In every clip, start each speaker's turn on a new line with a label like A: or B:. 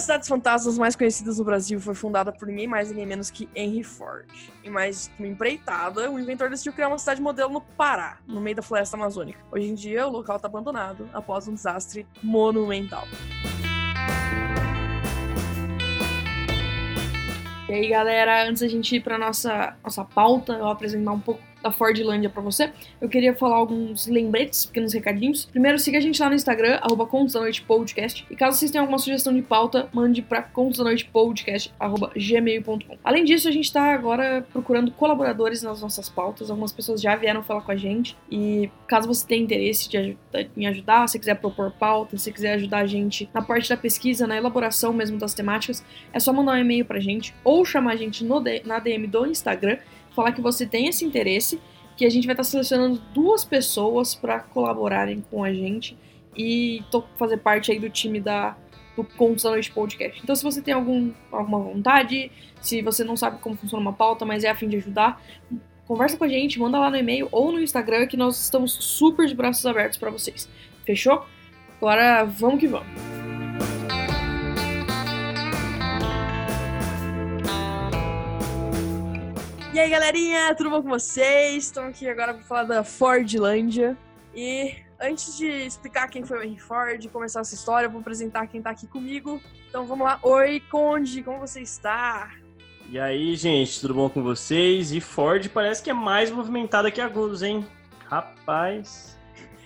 A: das cidades fantasmas mais conhecidas no Brasil foi fundada por ninguém mais ninguém menos que Henry Ford. Em mais uma empreitada, o inventor decidiu criar uma cidade modelo no Pará, no meio da floresta amazônica. Hoje em dia, o local está abandonado após um desastre monumental. E aí, galera, antes da gente ir para nossa nossa pauta, eu vou apresentar um pouco da Fordlândia para você, eu queria falar alguns lembretes, pequenos recadinhos. Primeiro, siga a gente lá no Instagram, arroba Contos da Noite Podcast. E caso vocês tenham alguma sugestão de pauta, mande para Contos da Noite Podcast, arroba gmail.com. Além disso, a gente está agora procurando colaboradores nas nossas pautas. Algumas pessoas já vieram falar com a gente. E caso você tenha interesse de, em ajudar, se quiser propor pauta, se quiser ajudar a gente na parte da pesquisa, na elaboração mesmo das temáticas, é só mandar um e-mail pra gente ou chamar a gente no, na DM do Instagram falar que você tem esse interesse, que a gente vai estar selecionando duas pessoas para colaborarem com a gente e fazer parte aí do time da do Contos da Noite Podcast. Então, se você tem algum, alguma vontade, se você não sabe como funciona uma pauta, mas é a fim de ajudar, conversa com a gente, manda lá no e-mail ou no Instagram que nós estamos super de braços abertos para vocês. Fechou? Agora vamos que vamos. E aí, galerinha, tudo bom com vocês? Estamos aqui agora para falar da Fordlândia. E antes de explicar quem foi o Henry Ford e começar essa história, eu vou apresentar quem está aqui comigo. Então vamos lá. Oi, Conde, como você está?
B: E aí, gente, tudo bom com vocês? E Ford parece que é mais movimentada que a Guz, hein? Rapaz.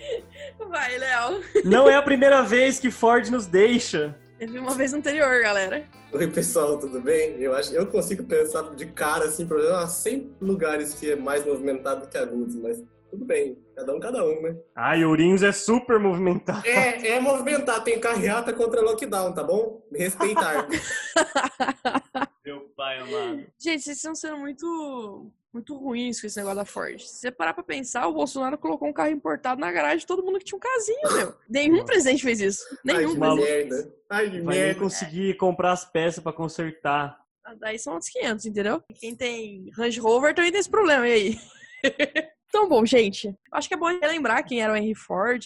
A: Vai, Léo.
B: Não é a primeira vez que Ford nos deixa.
A: Teve uma vez anterior, galera.
C: Oi, pessoal, tudo bem? Eu acho eu consigo pensar de cara, assim, por exemplo, 100 lugares que é mais movimentado que Agudos, mas tudo bem, cada um, cada um, né?
B: Ah, e Ourinhos é super movimentado.
C: É, é movimentado, tem carreata contra lockdown, tá bom? Respeitar.
B: Meu pai amado.
A: Gente, vocês estão sendo muito muito ruins com esse negócio da Ford. Se você parar pra pensar, o Bolsonaro colocou um carro importado na garagem de todo mundo que tinha um casinho, meu. Nenhum presidente fez isso. Nenhum
C: Ai, que
A: presidente.
C: merda. Ai, que
B: Vai nem
C: merda.
B: conseguir comprar as peças pra consertar.
A: Daí são outros 500, entendeu? Quem tem Range Rover também tem esse problema, e aí? Então, bom, gente, acho que é bom relembrar quem era o Henry Ford,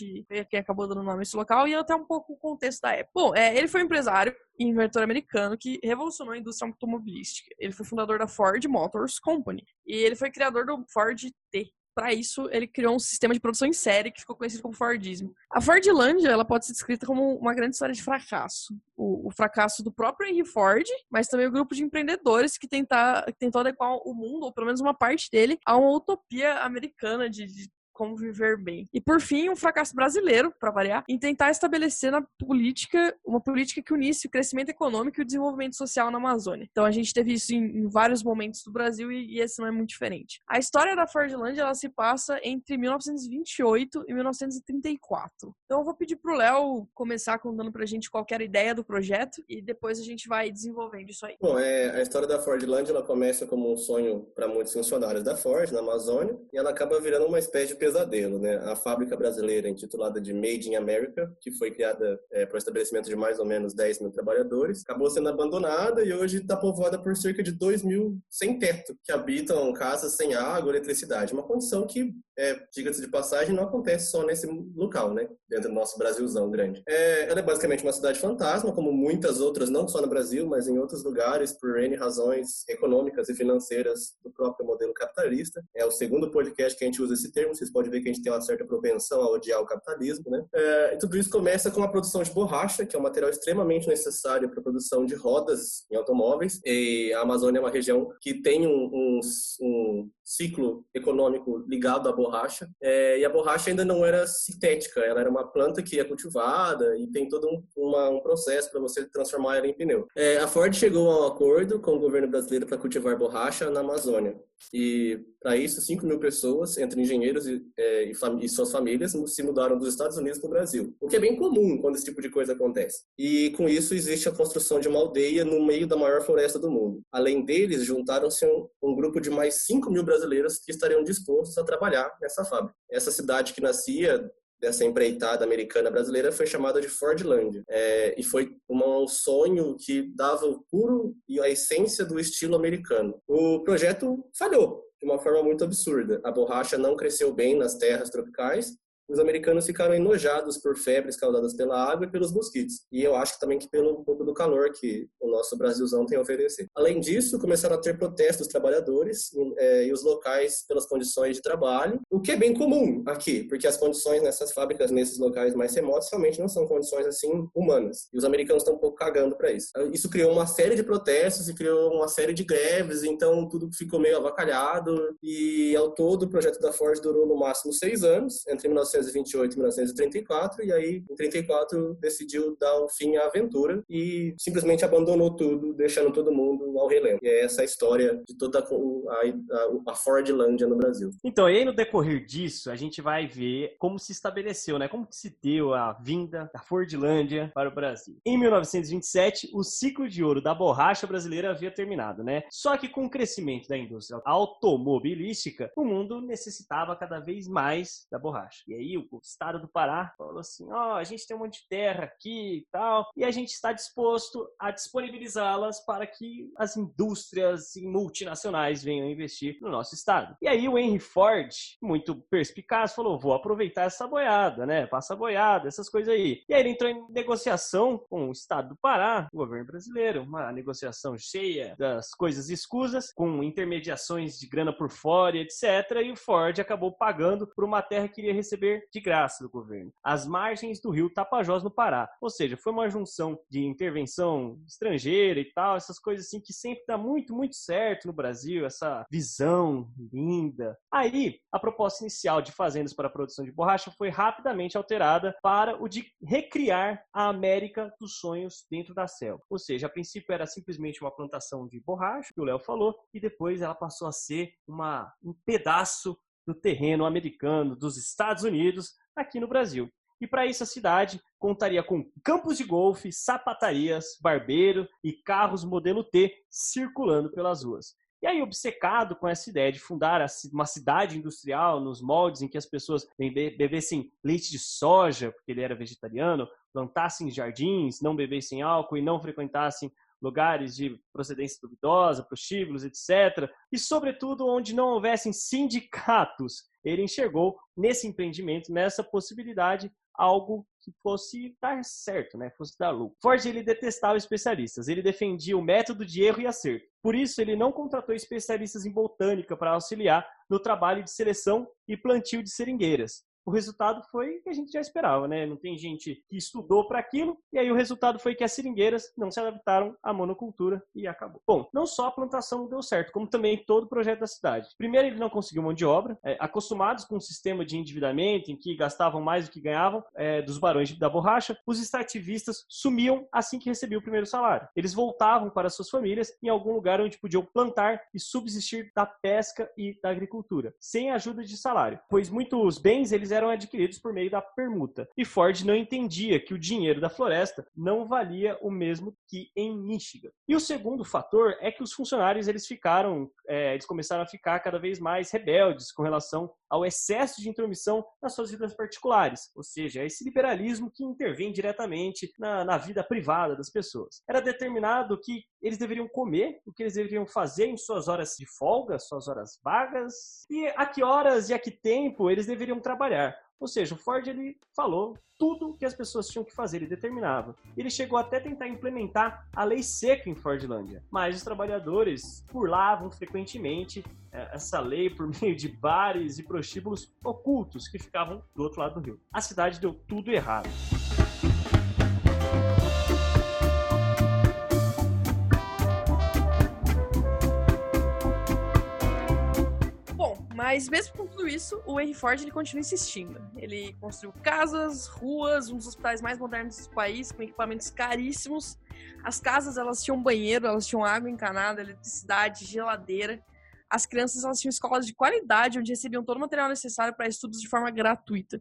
A: quem acabou dando nome a esse local, e até um pouco o contexto da época. Bom, é, ele foi um empresário e inventor americano que revolucionou a indústria automobilística. Ele foi fundador da Ford Motors Company e ele foi criador do Ford T. Para isso, ele criou um sistema de produção em série que ficou conhecido como Fordismo. A Fordlândia ela pode ser descrita como uma grande história de fracasso. O, o fracasso do próprio Henry Ford, mas também o grupo de empreendedores que, tentar, que tentou adequar o mundo, ou pelo menos uma parte dele, a uma utopia americana de, de como viver bem. E por fim, um fracasso brasileiro, para variar, em tentar estabelecer na política uma política que unisse o crescimento econômico e o desenvolvimento social na Amazônia. Então a gente teve isso em, em vários momentos do Brasil e, e, esse não é muito diferente. A história da Fordlândia ela se passa entre 1928 e 1934. Então eu vou pedir pro Léo começar contando pra gente qualquer ideia do projeto e depois a gente vai desenvolvendo isso aí.
C: Bom, é, a história da Fordlândia ela começa como um sonho para muitos funcionários da Ford na Amazônia e ela acaba virando uma espécie de pesadelo, né? A fábrica brasileira intitulada de Made in America, que foi criada é, para o estabelecimento de mais ou menos 10 mil trabalhadores, acabou sendo abandonada e hoje está povoada por cerca de 2 mil sem teto, que habitam casas sem água, eletricidade. Uma condição que, é, diga-se de passagem, não acontece só nesse local, né? Dentro do nosso Brasilzão grande. É, ela é basicamente uma cidade fantasma, como muitas outras, não só no Brasil, mas em outros lugares, por N razões econômicas e financeiras do próprio modelo capitalista. É o segundo podcast que a gente usa esse termo, vocês podem ver que a gente tem uma certa propensão a odiar o capitalismo, né? É, e tudo isso começa com a produção de borracha, que é um material extremamente necessário para a produção de rodas em automóveis. E a Amazônia é uma região que tem um, um, um ciclo econômico ligado à borracha. É, e a borracha ainda não era sintética, ela era uma planta que é cultivada e tem todo um, uma, um processo para você transformar ela em pneu. É, a Ford chegou a um acordo com o governo brasileiro para cultivar borracha na Amazônia. E para isso, 5 mil pessoas, entre engenheiros e, é, e, e, suas famílias, se mudaram dos Estados Unidos para o Brasil. O que é bem comum quando esse tipo de coisa acontece. E com isso existe a construção de uma aldeia no meio da maior floresta do mundo. Além deles, juntaram-se um, um, grupo de mais 5 mil brasileiros que estariam dispostos a trabalhar nessa fábrica. Essa cidade que nascia dessa empreitada americana brasileira foi chamada de Fordland é, e foi um sonho que dava o puro e a essência do estilo americano. O projeto falhou de uma forma muito absurda. A borracha não cresceu bem nas terras tropicais os americanos ficaram enojados por febres causadas pela água e pelos mosquitos. E eu acho também que pelo pouco do calor que o nosso Brasilzão tem a oferecer. Além disso, começaram a ter protestos dos trabalhadores é, e os locais pelas condições de trabalho, o que é bem comum aqui, porque as condições nessas fábricas, nesses locais mais remotos, realmente não são condições assim humanas. E os americanos estão um pouco cagando para isso. Isso criou uma série de protestos e criou uma série de greves, então tudo ficou meio avacalhado. E ao todo, o projeto da Ford durou no máximo seis anos, entre 1928 e 1934, e aí em 34 decidiu dar o fim à aventura e simplesmente abandonou tudo, deixando todo mundo ao relento. E é essa a história de toda a, a, a Fordlândia no Brasil.
B: Então, e aí no decorrer disso, a gente vai ver como se estabeleceu, né? Como se deu a vinda da Fordlândia para o Brasil. Em 1927, o ciclo de ouro da borracha brasileira havia terminado, né? Só que com o crescimento da indústria automobilística, o mundo necessitava cada vez mais da borracha. E aí o estado do Pará falou assim: ó, oh, a gente tem um monte de terra aqui e tal, e a gente está disposto a disponibilizá-las para que as indústrias multinacionais venham investir no nosso estado. E aí o Henry Ford, muito perspicaz, falou: vou aproveitar essa boiada, né? Passa boiada, essas coisas aí. E aí ele entrou em negociação com o estado do Pará, o governo brasileiro, uma negociação cheia das coisas escusas, com intermediações de grana por fora, etc. E o Ford acabou pagando por uma terra que iria receber de graça do governo, as margens do rio Tapajós, no Pará. Ou seja, foi uma junção de intervenção estrangeira e tal, essas coisas assim que sempre dá muito, muito certo no Brasil, essa visão linda. Aí, a proposta inicial de fazendas para a produção de borracha foi rapidamente alterada para o de recriar a América dos sonhos dentro da selva. Ou seja, a princípio era simplesmente uma plantação de borracha, que o Léo falou, e depois ela passou a ser uma, um pedaço do terreno americano dos Estados Unidos aqui no Brasil. E para isso a cidade contaria com campos de golfe, sapatarias, barbeiro e carros modelo T circulando pelas ruas. E aí, obcecado com essa ideia de fundar uma cidade industrial nos moldes em que as pessoas bebessem leite de soja, porque ele era vegetariano, plantassem jardins, não bebessem álcool e não frequentassem lugares de procedência duvidosa, prostíbulos, etc. E, sobretudo, onde não houvessem sindicatos. Ele enxergou nesse empreendimento, nessa possibilidade, algo que fosse dar certo, né? Fosse dar lucro. Ford ele detestava especialistas, ele defendia o método de erro e acerto. Por isso ele não contratou especialistas em botânica para auxiliar no trabalho de seleção e plantio de seringueiras o resultado foi que a gente já esperava, né? Não tem gente que estudou para aquilo, e aí o resultado foi que as seringueiras não se adaptaram à monocultura e acabou. Bom, não só a plantação deu certo, como também todo o projeto da cidade. Primeiro, ele não conseguiu mão de obra, é, acostumados com um sistema de endividamento em que gastavam mais do que ganhavam é, dos barões da borracha, os extrativistas sumiam assim que recebiam o primeiro salário. Eles voltavam para suas famílias em algum lugar onde podiam plantar e subsistir da pesca e da agricultura, sem ajuda de salário, pois muitos bens eles eram eram adquiridos por meio da permuta. E Ford não entendia que o dinheiro da floresta não valia o mesmo que em Michigan. E o segundo fator é que os funcionários eles ficaram, é, eles começaram a ficar cada vez mais rebeldes com relação ao excesso de intromissão nas suas vidas particulares, ou seja, esse liberalismo que intervém diretamente na, na vida privada das pessoas. Era determinado que eles deveriam comer, o que eles deveriam fazer em suas horas de folga, suas horas vagas, e a que horas e a que tempo eles deveriam trabalhar. Ou seja, o Ford ele falou tudo que as pessoas tinham que fazer, ele determinava. Ele chegou até a tentar implementar a lei seca em Fordlândia, mas os trabalhadores burlavam frequentemente é, essa lei por meio de bares e prostíbulos ocultos que ficavam do outro lado do rio. A cidade deu tudo errado.
A: Mas mesmo com tudo isso, o Henry Ford ele continua insistindo. Ele construiu casas, ruas, um dos hospitais mais modernos do país, com equipamentos caríssimos. As casas elas tinham banheiro, elas tinham água encanada, eletricidade, geladeira. As crianças elas tinham escolas de qualidade, onde recebiam todo o material necessário para estudos de forma gratuita.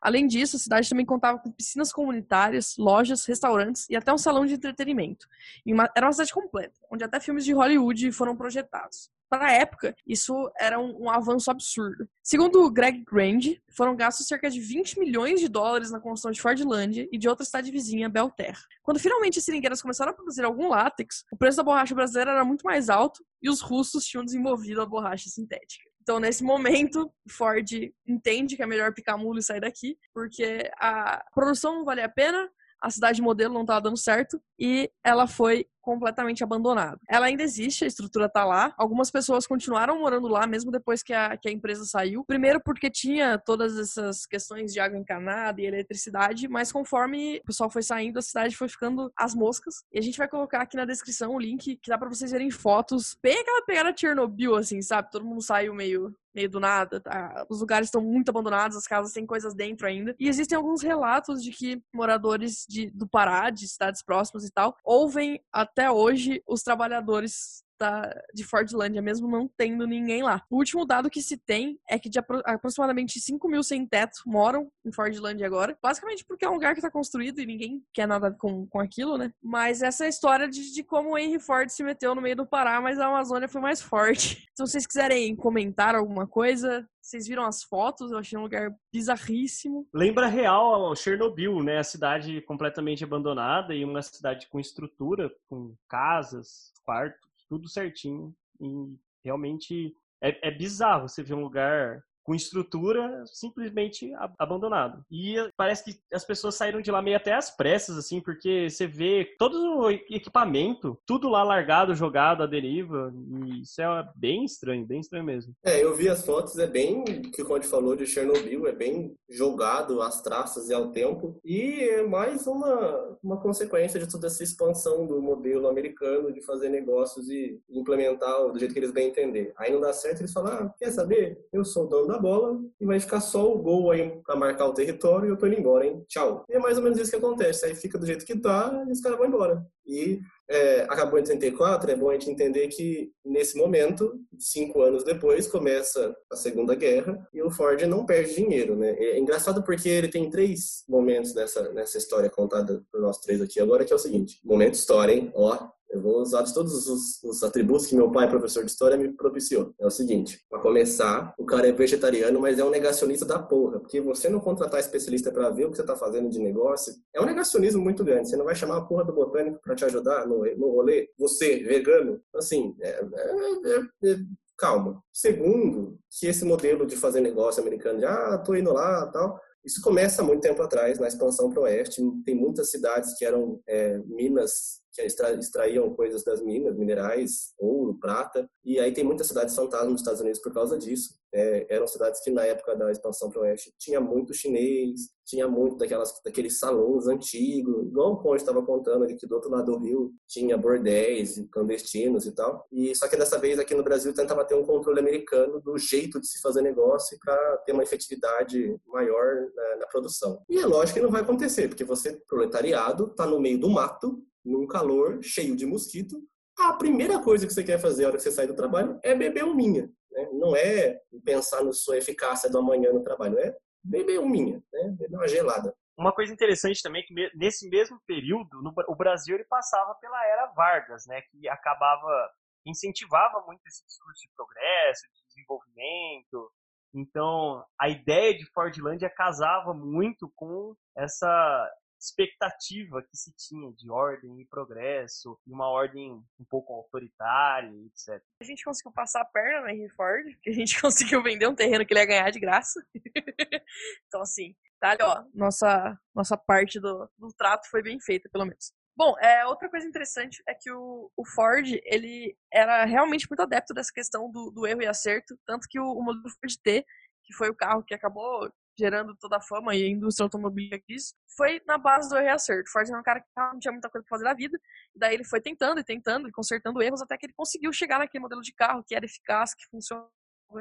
A: Além disso, a cidade também contava com piscinas comunitárias, lojas, restaurantes e até um salão de entretenimento. Uma, era uma cidade completa, onde até filmes de Hollywood foram projetados para a época, isso era um, um, avanço absurdo. Segundo Greg Grand, foram gastos cerca de 20 milhões de dólares na construção de Fordlândia e de outra cidade vizinha, Belterra. Quando finalmente as seringueiras começaram a produzir algum látex, o preço da borracha brasileira era muito mais alto e os russos tinham desenvolvido a borracha sintética. Então, nesse momento, Ford entende que é melhor picar mula e sair daqui, porque a produção não vale a pena, a cidade modelo não estava dando certo e ela foi completamente abandonada. Ela ainda existe, a estrutura tá lá. Algumas pessoas continuaram morando lá mesmo depois que a, que a empresa saiu. Primeiro porque tinha todas essas questões de água encanada e eletricidade, mas conforme o pessoal foi saindo, a cidade foi ficando as moscas. E a gente vai colocar aqui na descrição o link que dá para vocês verem fotos. Bem aquela pegada Chernobyl, assim, sabe? Todo mundo saiu meio meio do nada, tá? Os lugares estão muito abandonados, as casas têm coisas dentro ainda. E existem alguns relatos de que moradores de, do Pará, de cidades próximas e tal, ouvem até hoje os trabalhadores da, de Fordlândia, mesmo não tendo ninguém lá. O último dado que se tem é que de apro aproximadamente 5 mil sem teto moram em Fordlândia agora. Basicamente porque é um lugar que está construído e ninguém quer nada com, com aquilo, né? Mas essa é a história de, de como o Henry Ford se meteu no meio do Pará, mas a Amazônia foi mais forte. Se vocês quiserem comentar alguma coisa, vocês viram as fotos? Eu achei um lugar bizarríssimo.
B: Lembra real Chernobyl, né? A cidade completamente abandonada e uma cidade com estrutura, com casas, quartos tudo certinho. E realmente é, é bizarro você ver um lugar com estrutura simplesmente abandonado. E parece que as pessoas saíram de lá meio até às pressas, assim, porque você vê todo o equipamento, tudo lá largado, jogado à deriva, e isso é bem estranho, bem estranho mesmo.
C: É, eu vi as fotos, é bem, o que o Conde falou de Chernobyl, é bem jogado às traças e ao tempo, e é mais uma, uma consequência de toda essa expansão do modelo americano de fazer negócios e implementar do jeito que eles bem entender. Aí não dá certo, eles falam, ah, quer saber? Eu sou dono da da bola e vai ficar só o gol aí pra marcar o território e eu tô indo embora, hein? Tchau. E é mais ou menos isso que acontece. Aí fica do jeito que tá e os caras vão embora. E é, acabou em 34, é bom a gente entender que nesse momento, cinco anos depois, começa a Segunda Guerra e o Ford não perde dinheiro, né? É engraçado porque ele tem três momentos nessa, nessa história contada por nós três aqui agora, que é o seguinte. Momento história, hein? Ó, eu vou usar de todos os, os, atributos que meu pai, professor de história, me propiciou. É o seguinte: para começar, o cara é vegetariano, mas é um negacionista da porra. Porque você não contratar especialista para ver o que você tá fazendo de negócio é um negacionismo muito grande. Você não vai chamar a porra do botânico para te ajudar no, no rolê? Você, vegano? Assim, é, é, é, é calma. Segundo, que esse modelo de fazer negócio americano de ah, tô indo lá tal. Isso começa muito tempo atrás, na expansão para o oeste. Tem muitas cidades que eram é, minas que extraíam coisas das minas, minerais, ouro, prata, e aí tem muitas cidades fantasmas nos Estados Unidos por causa disso. É, eram cidades que na época da expansão para o oeste tinha muito chinês, tinha muito daquelas, daqueles salões antigos, igual o Conde estava contando de que do outro lado do rio tinha bordéis clandestinos e tal. E só que dessa vez aqui no Brasil tentava ter um controle americano do jeito de se fazer negócio para ter uma efetividade maior na, na produção. E é lógico que não vai acontecer, porque você, proletariado, está no meio do mato, num calor cheio de mosquito, a primeira coisa que você quer fazer na hora que você sai do trabalho é beber uminha. Né? Não é pensar na sua eficácia do amanhã no trabalho, é beber uminha, né? beber uma gelada.
B: Uma coisa interessante também é que nesse mesmo período, no, o Brasil ele passava pela era Vargas, né, que acabava incentivava muito esse discurso de progresso, de desenvolvimento. Então, a ideia de Fordlândia casava muito com essa expectativa que se tinha de ordem e progresso, e uma ordem um pouco autoritária, etc.
A: A gente conseguiu passar a perna no Henry Ford, que a gente conseguiu vender um terreno que ele ia ganhar de graça. então, assim, tá ó, nossa, nossa parte do, do trato foi bem feita, pelo menos. Bom, é, outra coisa interessante é que o, o, Ford, ele era realmente muito adepto dessa questão do, do erro e acerto, tanto que o, o modelo Ford T, que foi o carro que acabou gerando toda a fama e a indústria automobilística disso, foi na base do erro e acerto. Ford era um cara que não tinha muita coisa pra fazer na vida, e daí ele foi tentando e tentando e consertando erros até que ele conseguiu chegar naquele modelo de carro que era eficaz, que funcionava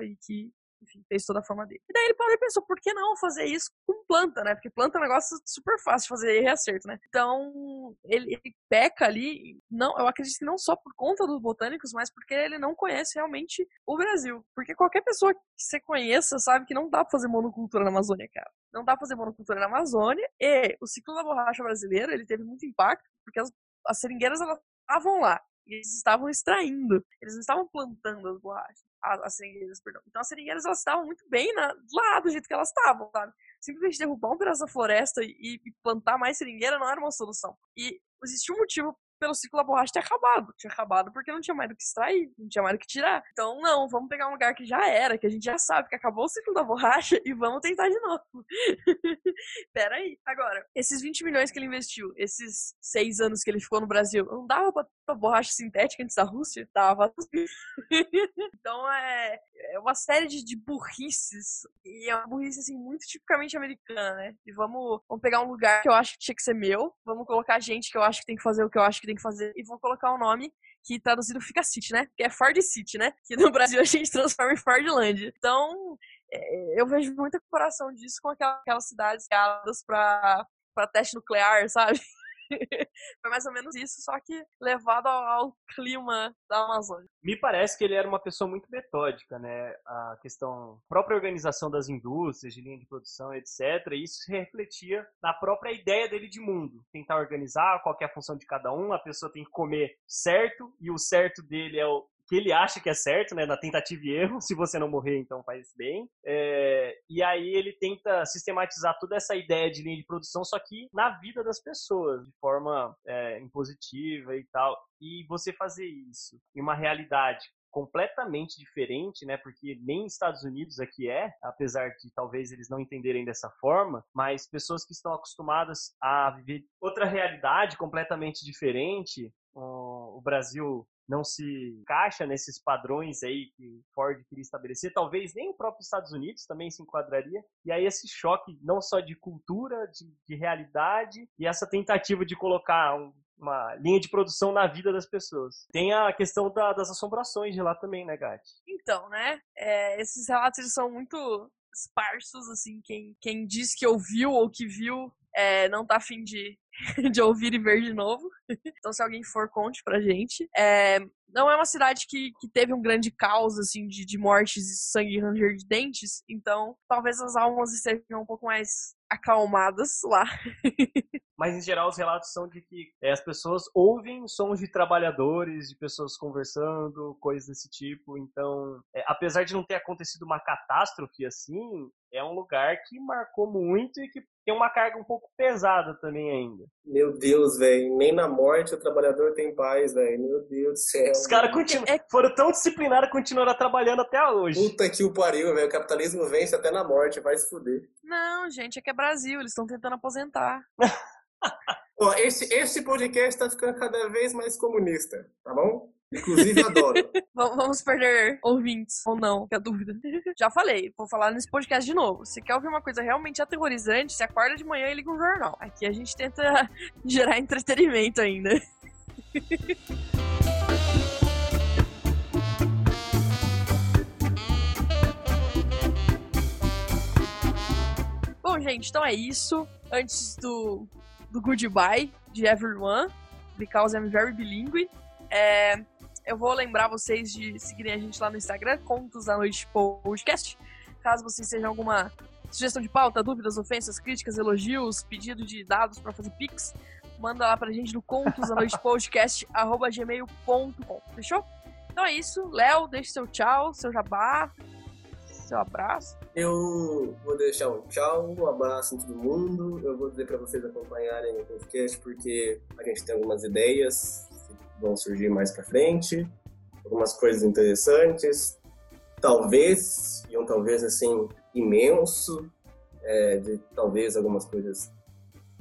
A: e que enfim, fez toda a forma dele. E daí ele parou e pensou, por que não fazer isso com planta, né? Porque planta é um negócio super fácil de fazer erro e acerto, né? Então, ele, ele, peca ali, não, eu acredito que não só por conta dos botânicos, mas porque ele não conhece realmente o Brasil. Porque qualquer pessoa que você conheça sabe que não dá pra fazer monocultura na Amazônia, cara. Não dá pra fazer monocultura na Amazônia e o ciclo da borracha brasileira, ele teve muito impacto, porque as, as seringueiras, elas estavam lá. E eles estavam extraindo, eles não estavam plantando as borrachas, as, as seringueiras, perdão. Então as seringueiras elas estavam muito bem na, lá do jeito que elas estavam, sabe? Simplesmente derrubar um pedaço da floresta e, e plantar mais seringueira não era uma solução. E existia um motivo pelo ciclo da borracha ter acabado. Tinha acabado porque não tinha mais do que extrair, não tinha mais do que tirar. Então, não, vamos pegar um lugar que já era, que a gente já sabe que acabou o ciclo da borracha e vamos tentar de novo. Pera aí. Agora, esses 20 milhões que ele investiu, esses seis anos que ele ficou no Brasil, não dava pra, pra borracha sintética antes da Rússia? Dava. então, é, é uma série de, de burrices. E é uma burrice, assim, muito tipicamente americana, né? E vamos, vamos pegar um lugar que eu acho que tinha que ser meu, vamos colocar gente que eu acho que tem que fazer o que eu acho que tem que fazer, e vou colocar o um nome que traduzido fica City, né? Que é Ford City, né? Que no Brasil a gente transforma em Fordland. Então, é, eu vejo muita comparação disso com aquelas cidades criadas para teste nuclear, sabe? Foi mais ou menos isso, só que levado ao, clima da Amazônia.
B: Me parece que ele era uma pessoa muito metódica, né? A questão, a própria organização das indústrias, de linha de produção, etc. Isso se refletia na própria ideia dele de mundo. Tentar organizar qual é a função de cada um, a pessoa tem que comer certo, e o certo dele é o que ele acha que é certo, né, na tentativa e erro, se você não morrer, então faz bem. É, e aí ele tenta sistematizar toda essa ideia de linha de produção, só que na vida das pessoas, de forma é, impositiva e tal. E você fazer isso em uma realidade completamente diferente, né? Porque nem Estados Unidos aqui é, apesar de talvez eles não entenderem dessa forma, mas pessoas que estão acostumadas a viver outra realidade completamente diferente, o Brasil não se encaixa nesses padrões aí que Ford queria estabelecer, talvez nem o próprio Estados Unidos também se enquadraria. E aí esse choque não só de cultura, de, de realidade e essa tentativa de colocar um, uma linha de produção na vida das pessoas. Tem a questão da, das assombrações de lá também, né, Gatti?
A: Então, né? É, esses relatos são muito esparsos, assim, quem, quem diz que ouviu ou que viu é, não tá afim de, de ouvir e ver de novo. Então, se alguém for, conte pra gente. É, não é uma cidade que, que teve um grande caos, assim, de, de mortes e sangue ranger de dentes. Então, talvez as almas estejam um pouco mais acalmadas lá.
B: Mas, em geral, os relatos são de que é, as pessoas ouvem sons de trabalhadores, de pessoas conversando, coisas desse tipo. Então, é, apesar de não ter acontecido uma catástrofe assim, é um lugar que marcou muito e que tem uma carga um pouco pesada também ainda.
C: Meu Deus, velho. Nem na morte o trabalhador tem paz, velho. Meu Deus do céu.
B: Os caras continu... É... foram tão disciplinados que continuaram trabalhando até hoje.
C: Puta que o pariu, velho. O capitalismo vence até na morte, vai se fuder.
A: Não, gente, é que é Brasil. Eles estão tentando aposentar.
C: Ó, esse, esse podcast tá ficando cada vez mais comunista, tá bom? Inclusive, adoro.
A: Vamos perder ouvintes ou não, que é a dúvida. Já falei, vou falar nesse podcast de novo. Se quer ouvir uma coisa realmente aterrorizante, se acorda de manhã e liga um jornal. Aqui a gente tenta gerar entretenimento ainda. Bom, gente, então é isso. Antes do, do goodbye de everyone, because I'm very bilingue, é, eu vou lembrar vocês de seguirem a gente lá no Instagram, Contos da Noite Podcast. Caso vocês tenham alguma sugestão de pauta, dúvidas, ofensas, críticas, elogios, pedido de dados para fazer pix, manda lá pra gente no contos da noite podcast gmail.com. Fechou? Então é isso. Léo, deixe seu tchau, seu jabá, seu abraço.
C: Eu vou deixar um tchau, um abraço em todo mundo. Eu vou dizer para vocês acompanharem o podcast porque a gente tem algumas ideias vão surgir mais para frente, algumas coisas interessantes, talvez, e um talvez assim imenso, é, de talvez algumas coisas,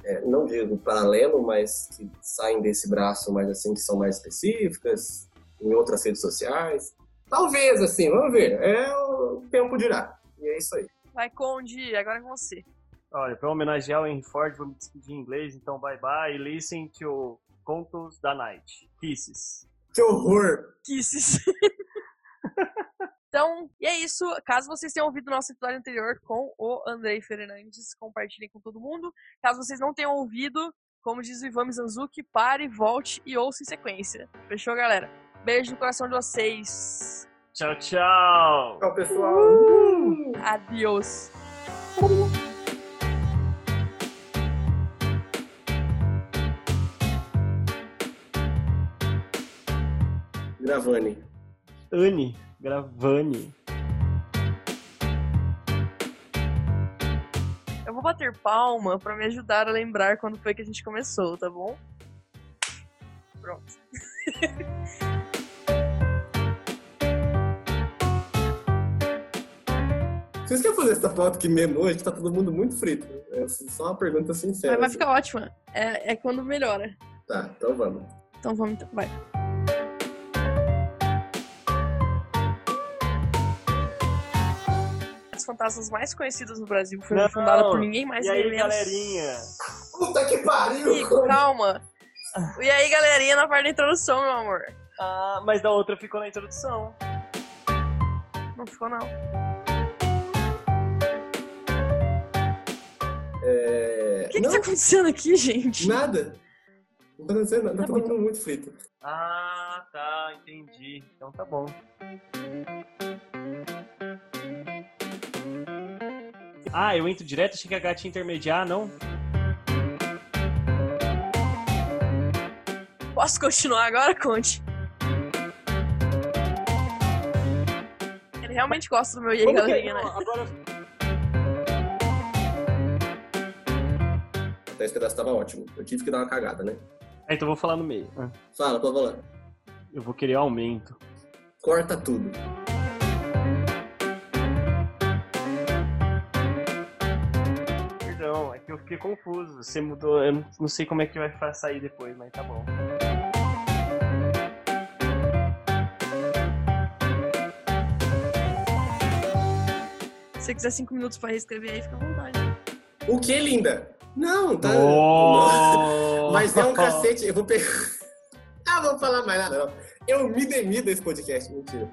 C: é, não digo paralelo, mas que saem desse braço, mas assim, que são mais específicas, em outras redes sociais. Talvez, assim, vamos ver. É o tempo dirá. E é isso aí.
A: Vai, Conde, agora é com você.
B: Olha, para homenagear o Henry Ford, vou me despedir em inglês, então bye bye. Listen to Contos da Night. Kisses.
C: Que horror!
A: Kisses. Então, e é isso. Caso vocês tenham ouvido o nosso episódio anterior com o Andrei Fernandes, compartilhem com todo mundo. Caso vocês não tenham ouvido, como diz o Ivan Mizanzuki, pare, volte e ouça em sequência. Fechou, galera? Beijo no coração de vocês.
B: Tchau, tchau.
C: Tchau, pessoal. Uh!
A: Adiós.
C: Gravani.
B: Anne Gravani.
A: Eu vou bater palma para me ajudar a lembrar quando foi que a gente começou, tá bom? Pronto.
C: Vocês querem fazer essa foto aqui meia-noite? Tá todo mundo muito frito. É só uma pergunta sincera.
A: Mas vai
C: assim.
A: ficar ótima. É, é quando melhora.
C: Tá, então vamos.
A: Então vamos, então. Vai. As fantasmas mais conhecidas no Brasil foi
B: Não,
A: fundada por ninguém mais
B: E
A: nem
B: aí,
A: menos.
B: galerinha?
C: Puta que pariu!
A: Ih, calma. E aí, galerinha, na parte da introdução, meu amor.
B: Ah, mas da outra ficou na introdução.
A: Não ficou, não. O que, que tá acontecendo aqui, gente?
C: nada. Não tá acontecendo nada. Tá
A: Tá
C: todo
A: bom.
C: mundo muito frito.
B: Ah, tá, entendi. Então tá bom. Ah, eu entro direto, achei que a gata ia intermediar, não?
A: Posso continuar agora, Conte? Ele realmente gosta do meu e
B: é?
A: galerinha, né?
B: Agora,
C: Até esse pedaço tava ótimo. Eu tive que dar uma cagada, né?
B: Ah, então eu vou falar no meio. Ah,
C: Fala, pode falar.
B: Eu vou querer aumento.
C: Corta tudo.
B: Perdão, é que eu fiquei confuso. Você mudou, eu não- sei como é que vai sair depois, mas tá bom.
A: Se você quiser cinco minutos pra reescrever aí, fica à vontade.
C: O que, linda? Não, tá.
B: Oh!
C: Mas é um cacete. Eu vou pegar. ah, vou falar mais nada, não. Eu me demido desse podcast. Mentira.